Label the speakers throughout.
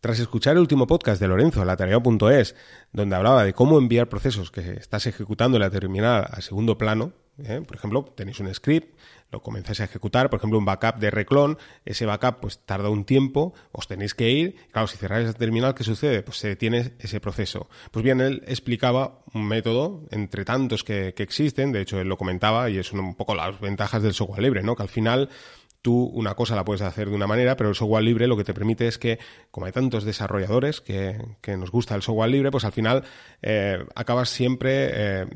Speaker 1: Tras escuchar el último podcast de Lorenzo, latareo.es, donde hablaba de cómo enviar procesos que estás ejecutando en la terminal a segundo plano, ¿eh? por ejemplo, tenéis un script, lo comenzáis a ejecutar, por ejemplo, un backup de reclon, ese backup pues tarda un tiempo, os tenéis que ir, claro, si cerráis la terminal, ¿qué sucede? Pues se detiene ese proceso. Pues bien, él explicaba un método entre tantos que, que existen, de hecho él lo comentaba y es un poco las ventajas del software libre, ¿no? Que al final tú una cosa la puedes hacer de una manera, pero el software libre lo que te permite es que, como hay tantos desarrolladores que, nos gusta el software libre, pues al final eh, acabas siempre... Eh,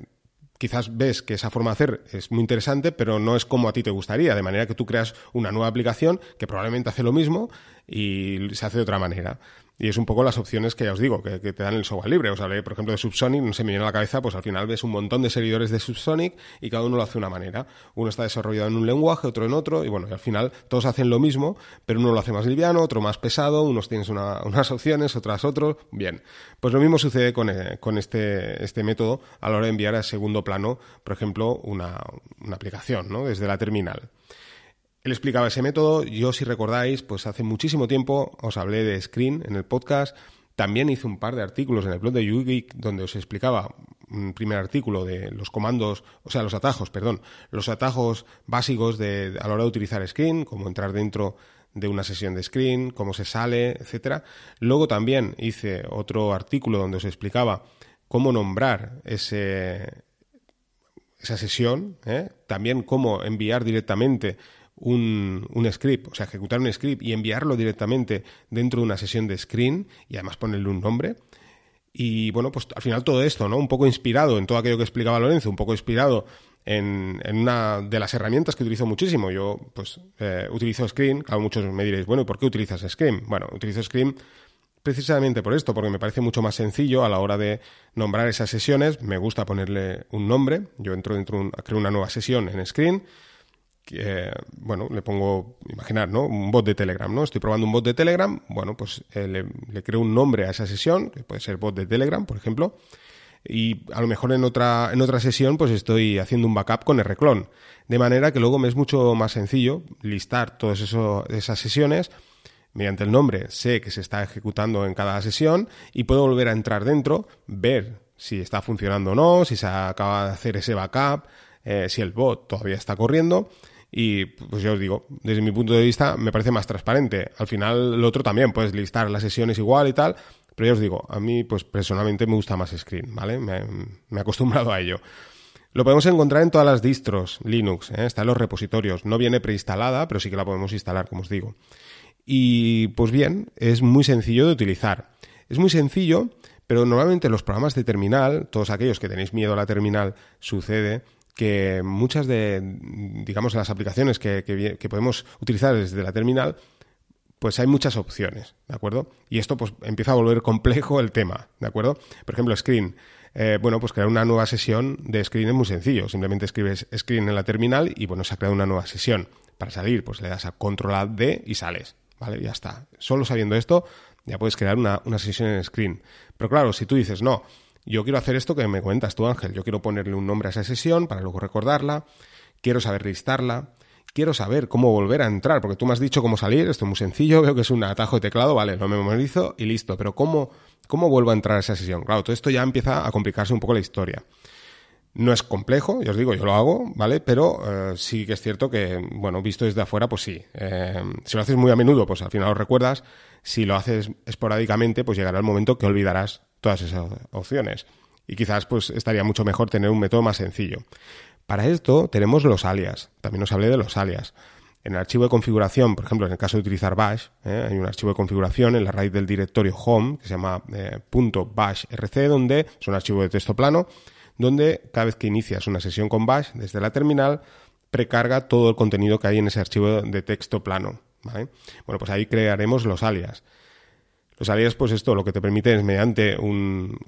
Speaker 1: quizás ves que esa forma de hacer es muy interesante, pero no es como a ti te gustaría, de manera que tú creas una nueva aplicación que probablemente hace lo mismo y se hace de otra manera. Y es un poco las opciones que ya os digo, que, te dan el software libre. Os hablé, por ejemplo, de Subsonic, no se me viene a la cabeza, pues al final ves un montón de servidores de Subsonic y cada uno lo hace de una manera. Uno está desarrollado en un lenguaje, otro en otro, y bueno, y al final todos hacen lo mismo, pero uno lo hace más liviano, otro más pesado, unos tienes unas opciones, otras otros. Bien, pues lo mismo sucede con, eh, este, este método a la hora de enviar a segundo plano, por ejemplo, una, una aplicación, ¿no? Desde la terminal. Él explicaba ese método. Yo, si recordáis, pues hace muchísimo tiempo os hablé de Screen en el podcast. También hice un par de artículos en el blog de YouGeek donde os explicaba un primer artículo de los comandos, o sea, los atajos, perdón, los atajos básicos de, a la hora de utilizar Screen, cómo entrar dentro de una sesión de Screen, cómo se sale, etcétera. Luego también hice otro artículo donde os explicaba cómo nombrar ese, esa sesión, ¿eh? también cómo enviar directamente un, un, script, o sea, ejecutar un script y enviarlo directamente dentro de una sesión de screen y además ponerle un nombre. Y bueno, pues al final todo esto, ¿no? Un poco inspirado en todo aquello que explicaba Lorenzo, un poco inspirado en, en una de las herramientas que utilizo muchísimo. Yo, pues, eh, utilizo Screen. Claro, muchos me diréis, bueno, ¿y por qué utilizas Screen? Bueno, utilizo Screen precisamente por esto, porque me parece mucho más sencillo a la hora de nombrar esas sesiones. Me gusta ponerle un nombre. Yo entro dentro, un, creo una nueva sesión en Screen que, bueno, le pongo, imaginar, ¿no? Un bot de Telegram, ¿no? Estoy probando un bot de Telegram, bueno, pues eh, le, creo un nombre a esa sesión, que puede ser bot de Telegram, por ejemplo, y a lo mejor en otra, en otra sesión pues estoy haciendo un backup con Rclone, de manera que luego me es mucho más sencillo listar todas esas sesiones, mediante el nombre sé que se está ejecutando en cada sesión y puedo volver a entrar dentro, ver si está funcionando o no, si se acaba de hacer ese backup, eh, si el bot todavía está corriendo y pues ya os digo, desde mi punto de vista me parece más transparente. Al final lo otro también, puedes listar las sesiones igual y tal, pero ya os digo, a mí pues personalmente me gusta más Screen, ¿vale? Me, he acostumbrado a ello. Lo podemos encontrar en todas las distros Linux, ¿eh? está en los repositorios. No viene preinstalada, pero sí que la podemos instalar, como os digo. Y pues bien, es muy sencillo de utilizar. Es muy sencillo, pero normalmente los programas de terminal, todos aquellos que tenéis miedo a la terminal, sucede que muchas de, digamos, las aplicaciones que, que, podemos utilizar desde la terminal, pues hay muchas opciones, ¿de acuerdo? Y esto pues empieza a volver complejo el tema, ¿de acuerdo? Por ejemplo, Screen. Eh, bueno, pues crear una nueva sesión de Screen es muy sencillo. Simplemente escribes Screen en la terminal y, bueno, se ha creado una nueva sesión. Para salir, pues le das a Control D y sales, ¿vale? Ya está. Solo sabiendo esto, ya puedes crear una, una sesión en Screen. Pero claro, si tú dices, no, yo quiero hacer esto que me cuentas tú, Ángel. Yo quiero ponerle un nombre a esa sesión para luego recordarla. Quiero saber listarla. Quiero saber cómo volver a entrar, porque tú me has dicho cómo salir. Esto es muy sencillo. Veo que es un atajo de teclado. Vale, lo memorizo y listo. Pero ¿cómo, cómo vuelvo a entrar a esa sesión? Claro, todo esto ya empieza a complicarse un poco la historia. No es complejo, ya os digo, yo lo hago, ¿vale? Pero eh, sí que es cierto que, bueno, visto desde afuera, pues sí. Eh, si lo haces muy a menudo, pues al final lo recuerdas. Si lo haces esporádicamente, pues llegará el momento que olvidarás todas esas opciones. Y quizás pues estaría mucho mejor tener un método más sencillo. Para esto tenemos los alias. También os hablé de los alias. En el archivo de configuración, por ejemplo, en el caso de utilizar bash, ¿eh? hay un archivo de configuración en la raíz del directorio home que se llama eh, .bashrc, donde es un archivo de texto plano, donde cada vez que inicias una sesión con bash desde la terminal, precarga todo el contenido que hay en ese archivo de texto plano. Bueno, pues ahí crearemos los alias. Los alias, pues esto lo que te permite es mediante un,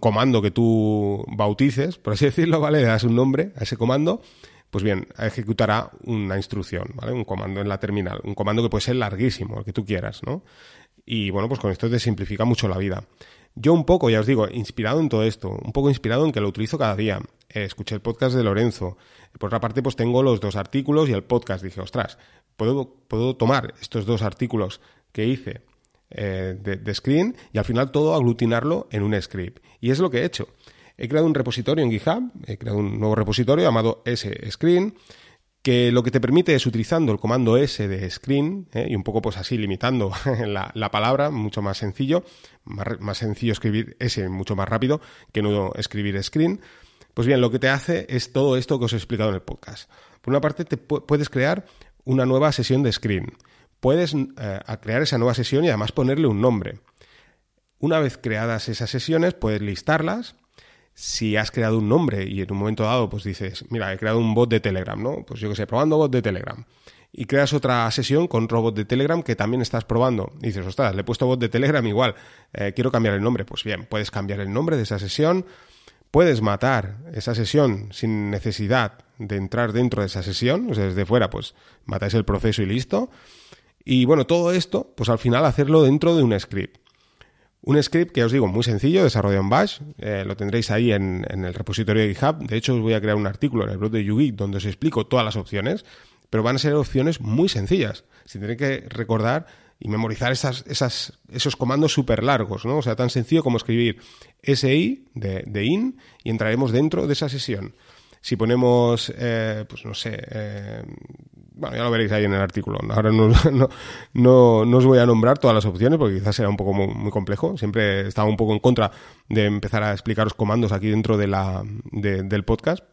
Speaker 1: comando que tú bautices, por así decirlo, ¿vale? Le das un nombre a ese comando, pues bien, ejecutará una instrucción, ¿vale? Un comando en la terminal, un comando que puede ser larguísimo, el que tú quieras, ¿no? Y bueno, pues con esto te simplifica mucho la vida. Yo un poco, ya os digo, inspirado en todo esto, un poco inspirado en que lo utilizo cada día. Eh, escuché el podcast de Lorenzo. Por otra parte, pues tengo los dos artículos y el podcast. Dije, ostras, puedo, puedo tomar estos dos artículos que hice de, de, screen y al final todo aglutinarlo en un script. Y es lo que he hecho. He creado un repositorio en GitHub, he creado un nuevo repositorio llamado screen que lo que te permite es utilizando el comando S de screen ¿eh? y un poco pues así limitando la, palabra, mucho más sencillo, más, sencillo escribir S mucho más rápido que no escribir screen. Pues bien, lo que te hace es todo esto que os he explicado en el podcast. Por una parte, te puedes crear una nueva sesión de screen. Puedes eh, crear esa nueva sesión y además ponerle un nombre. Una vez creadas esas sesiones, puedes listarlas si has creado un nombre y en un momento dado pues dices, mira, he creado un bot de Telegram, ¿no? Pues yo que sé, probando bot de Telegram. Y creas otra sesión con robot de Telegram que también estás probando. Y dices, ostras, le he puesto bot de Telegram igual, eh, quiero cambiar el nombre. Pues bien, puedes cambiar el nombre de esa sesión, puedes matar esa sesión sin necesidad de entrar dentro de esa sesión, o sea, desde fuera, pues matáis el proceso y listo. Y bueno, todo esto, pues al final hacerlo dentro de un script. Un script que os digo, muy sencillo, desarrollado en Bash, eh, lo tendréis ahí en, el repositorio de GitHub. De hecho, os voy a crear un artículo en el blog de YouGeek donde os explico todas las opciones, pero van a ser opciones muy sencillas. Si tenéis que recordar y memorizar esas, esos comandos súper largos, ¿no? O sea, tan sencillo como escribir SI de, de in y entraremos dentro de esa sesión. Si ponemos, eh, pues no sé, eh, bueno, ya lo veréis ahí en el artículo. Ahora no, no, no, os voy a nombrar todas las opciones porque quizás será un poco muy, complejo. Siempre he estado un poco en contra de empezar a explicaros comandos aquí dentro de la, del podcast.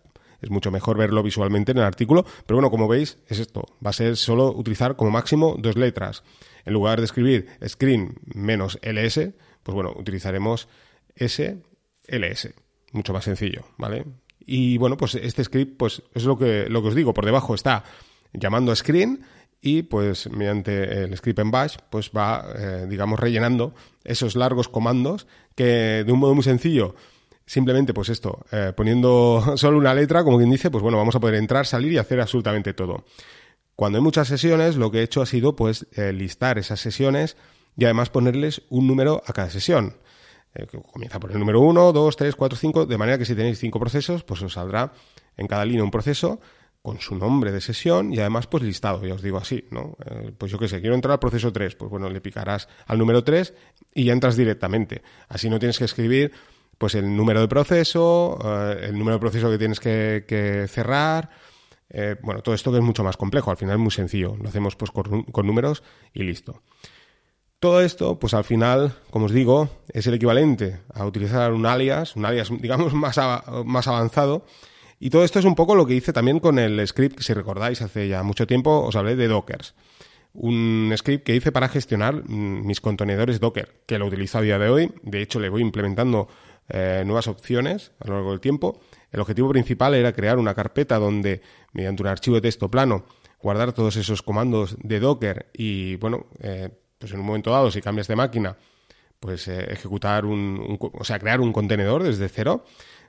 Speaker 1: Es mucho mejor verlo visualmente en el artículo. Pero bueno, como veis, es esto. Va a ser solo utilizar como máximo dos letras. En lugar de escribir screen menos ls, pues bueno, utilizaremos SLS. Mucho más sencillo, ¿vale? Y bueno, pues este script, pues es lo que, lo que os digo. Por debajo está llamando screen y pues mediante el script en bash pues va, eh, digamos, rellenando esos largos comandos que de un modo muy sencillo simplemente pues esto, eh, poniendo solo una letra, como quien dice, pues bueno, vamos a poder entrar, salir y hacer absolutamente todo. Cuando hay muchas sesiones, lo que he hecho ha sido pues eh, listar esas sesiones y además ponerles un número a cada sesión. comienza por el número 1, 2, 3, 4, 5, de manera que si tenéis cinco procesos, pues os saldrá en cada línea un proceso con su nombre de sesión y además pues listado, ya os digo así, ¿no? Eh, pues yo qué sé, quiero entrar al proceso 3, pues bueno, le picarás al número 3 y ya entras directamente. Así no tienes que escribir pues el número de proceso, eh, el número de proceso que tienes que, cerrar, eh, bueno, todo esto que es mucho más complejo, al final es muy sencillo, lo hacemos pues con, números y listo. Todo esto, pues al final, como os digo, es el equivalente a utilizar un alias, un alias digamos más, más avanzado, y todo esto es un poco lo que hice también con el script, que si recordáis, hace ya mucho tiempo os hablé de Dockers. Un script que hice para gestionar mm, mis contenedores Docker, que lo utilizo a día de hoy. De hecho, le voy implementando eh, nuevas opciones a lo largo del tiempo. El objetivo principal era crear una carpeta donde, mediante un archivo de texto plano, guardar todos esos comandos de Docker y, bueno, eh, pues en un momento dado, si cambias de máquina, pues eh, ejecutar un, o sea, crear un contenedor desde cero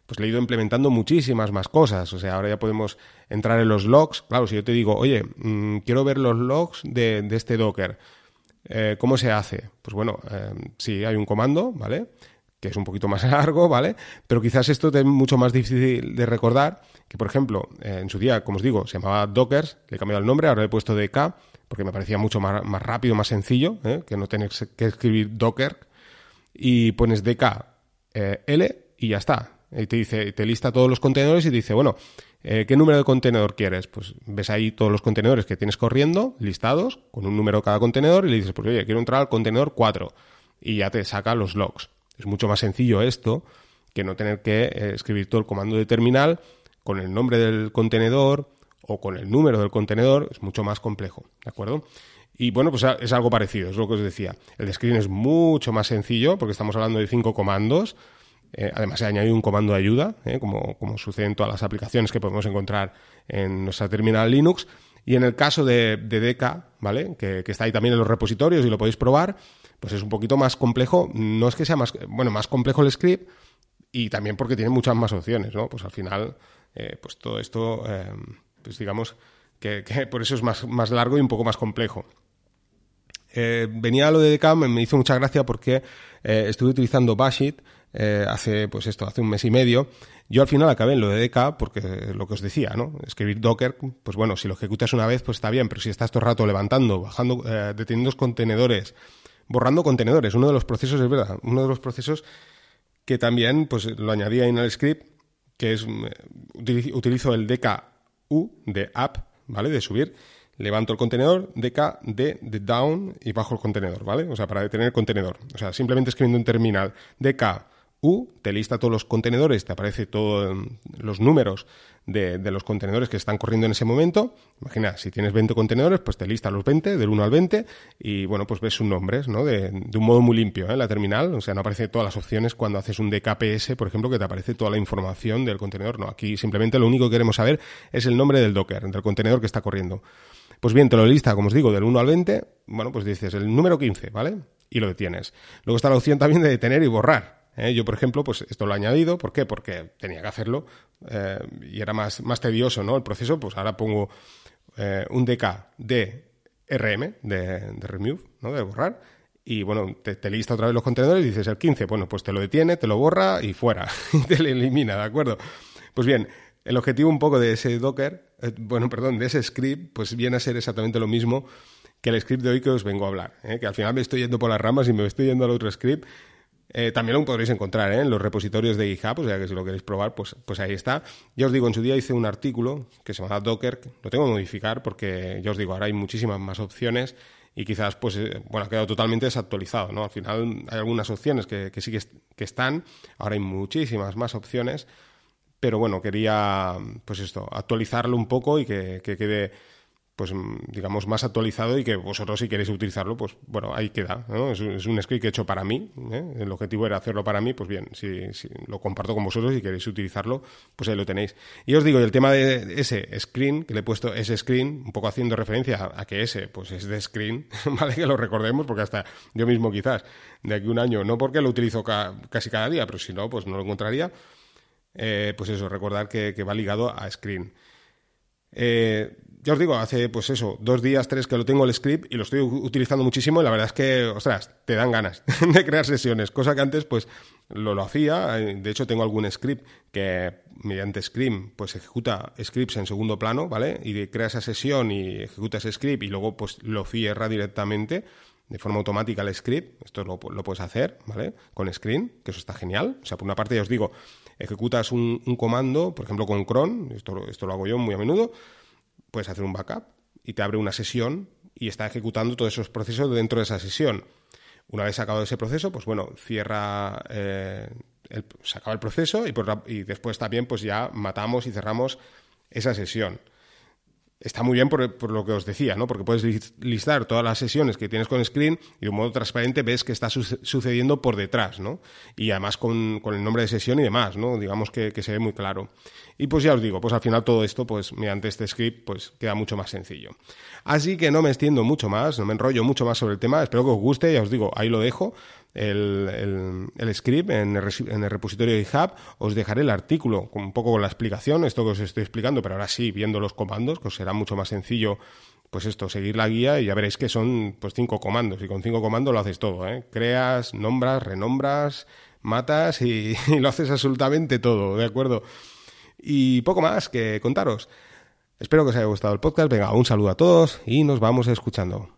Speaker 1: pues le he ido implementando muchísimas más cosas. O sea, ahora ya podemos entrar en los logs. Claro, si yo te digo, oye, mm, quiero ver los logs de, este Docker, eh, ¿cómo se hace? Pues bueno, eh, sí, hay un comando, ¿vale? Que es un poquito más largo, ¿vale? Pero quizás esto es mucho más difícil de recordar. Que, por ejemplo, eh, en su día, como os digo, se llamaba Dockers, le he cambiado el nombre, ahora le he puesto DK, porque me parecía mucho más, rápido, más sencillo, que no tener que escribir Docker. Y pones DK L y ya está y te dice, te lista todos los contenedores y te dice, bueno, eh, ¿qué número de contenedor quieres? Pues ves ahí todos los contenedores que tienes corriendo, listados, con un número cada contenedor, y le dices, pues oye, quiero entrar al contenedor 4, y ya te saca los logs. Es mucho más sencillo esto que no tener que eh, escribir todo el comando de terminal con el nombre del contenedor o con el número del contenedor, es mucho más complejo, ¿de acuerdo? Y bueno, pues es algo parecido, es lo que os decía. El screen es mucho más sencillo porque estamos hablando de cinco comandos, eh, además, he añadido un comando de ayuda, eh, como, como, sucede en todas las aplicaciones que podemos encontrar en nuestra terminal Linux. Y en el caso de, de ¿vale? Que, está ahí también en los repositorios y lo podéis probar, pues es un poquito más complejo. No es que sea más, bueno, más complejo el script y también porque tiene muchas más opciones, ¿no? Pues al final, eh, pues todo esto, pues digamos que, por eso es más, más largo y un poco más complejo. venía lo de DK, me hizo mucha gracia porque estuve utilizando Bashit eh, hace, pues esto, hace un mes y medio. Yo al final acabé en lo de DK porque lo que os decía, ¿no? Escribir Docker, pues bueno, si lo ejecutas una vez, pues está bien, pero si estás todo el rato levantando, bajando, eh, deteniendo contenedores, borrando contenedores. Uno de los procesos, es verdad, uno de los procesos que también pues, lo añadía en el script, que es, eh, utilizo el DKU de app, ¿vale? De subir, levanto el contenedor, DK, D, de down y bajo el contenedor, ¿vale? O sea, para detener el contenedor. O sea, simplemente escribiendo en terminal DK, Te lista todos los contenedores, te aparece todos mm, los números de, los contenedores que están corriendo en ese momento. Imagina, si tienes 20 contenedores, pues te lista los 20, del 1 al 20, y bueno, pues ves sus nombres, ¿no? De, un modo muy limpio, ¿eh? La terminal, o sea, no aparece todas las opciones cuando haces un DKPS, por ejemplo, que te aparece toda la información del contenedor. No, aquí simplemente lo único que queremos saber es el nombre del Docker, del contenedor que está corriendo. Pues bien, te lo lista, como os digo, del 1 al 20, bueno, pues dices el número 15, ¿vale? Y lo detienes. Luego está la opción también de detener y borrar. ¿Eh? Yo, por ejemplo, pues esto lo he añadido. ¿Por qué? Porque tenía que hacerlo eh, y era más, más tedioso ¿no? el proceso. Pues ahora pongo eh, un DK de RM, de, de remove, ¿no? de borrar. Y bueno, te, lista otra vez los contenedores y dices el 15. Bueno, pues te lo detiene, te lo borra y fuera. y te lo elimina, ¿de acuerdo? Pues bien, el objetivo un poco de ese Docker, bueno, perdón, de ese script, pues viene a ser exactamente lo mismo que el script de hoy que os vengo a hablar. Que al final me estoy yendo por las ramas y me estoy yendo al otro script eh, también lo podréis encontrar ¿eh? en los repositorios de GitHub, o sea que si lo queréis probar, pues, pues ahí está. Ya os digo, en su día hice un artículo que se llama Docker, lo tengo que modificar porque ya os digo, ahora hay muchísimas más opciones y quizás pues eh, bueno ha quedado totalmente desactualizado no al final hay algunas opciones que, sí que, que, están ahora hay muchísimas más opciones pero bueno quería pues esto actualizarlo un poco y que quede pues mm, digamos más actualizado y que vosotros si queréis utilizarlo pues bueno ahí queda ¿no? es, un script hecho para mí ¿eh? el objetivo era hacerlo para mí pues bien si, lo comparto con vosotros y queréis utilizarlo pues ahí lo tenéis y os digo el tema de ese screen que le he puesto ese screen un poco haciendo referencia a, que ese pues es de screen vale que lo recordemos porque hasta yo mismo quizás de aquí un año no porque lo utilizo casi cada día pero si no pues no lo encontraría eh, pues eso recordar que, que va ligado a screen eh, ya os digo, hace pues eso, dos días, tres que lo tengo el script y lo estoy utilizando muchísimo y la verdad es que, ostras, te dan ganas de crear sesiones, cosa que antes pues lo, lo hacía, eh, de hecho tengo algún script que mediante Scream pues ejecuta scripts en segundo plano, ¿vale? Y crea esa sesión y ejecuta ese script y luego pues lo cierra directamente de forma automática el script, esto lo, lo puedes hacer, ¿vale? Con Screen, que eso está genial, o sea, por una parte ya os digo, ejecutas un, un comando, por ejemplo con cron, esto, esto lo hago yo muy a menudo, puedes hacer un backup y te abre una sesión y está ejecutando todos esos procesos dentro de esa sesión. Una vez acabado ese proceso, pues bueno, cierra, eh, se acaba el proceso y, y después también pues ya matamos y cerramos esa sesión está muy bien por, lo que os decía, ¿no? Porque puedes listar todas las sesiones que tienes con Screen y de un modo transparente ves que está sucediendo por detrás, ¿no? Y además con, el nombre de sesión y demás, ¿no? Digamos que, se ve muy claro. Y pues ya os digo, pues al final todo esto, pues mediante este script, pues queda mucho más sencillo. Así que no me extiendo mucho más, no me enrollo mucho más sobre el tema, espero que os guste, ya os digo, ahí lo dejo el, el, script en el, en el, repositorio de GitHub. Os dejaré el artículo con un poco con la explicación, esto que os estoy explicando, pero ahora sí, viendo los comandos, que os será mucho más sencillo pues esto, seguir la guía y ya veréis que son pues cinco comandos y con cinco comandos lo haces todo, ¿eh? Creas, nombras, renombras, matas y, y lo haces absolutamente todo, ¿de acuerdo? Y poco más que contaros. Espero que os haya gustado el podcast. Venga, un saludo a todos y nos vamos escuchando.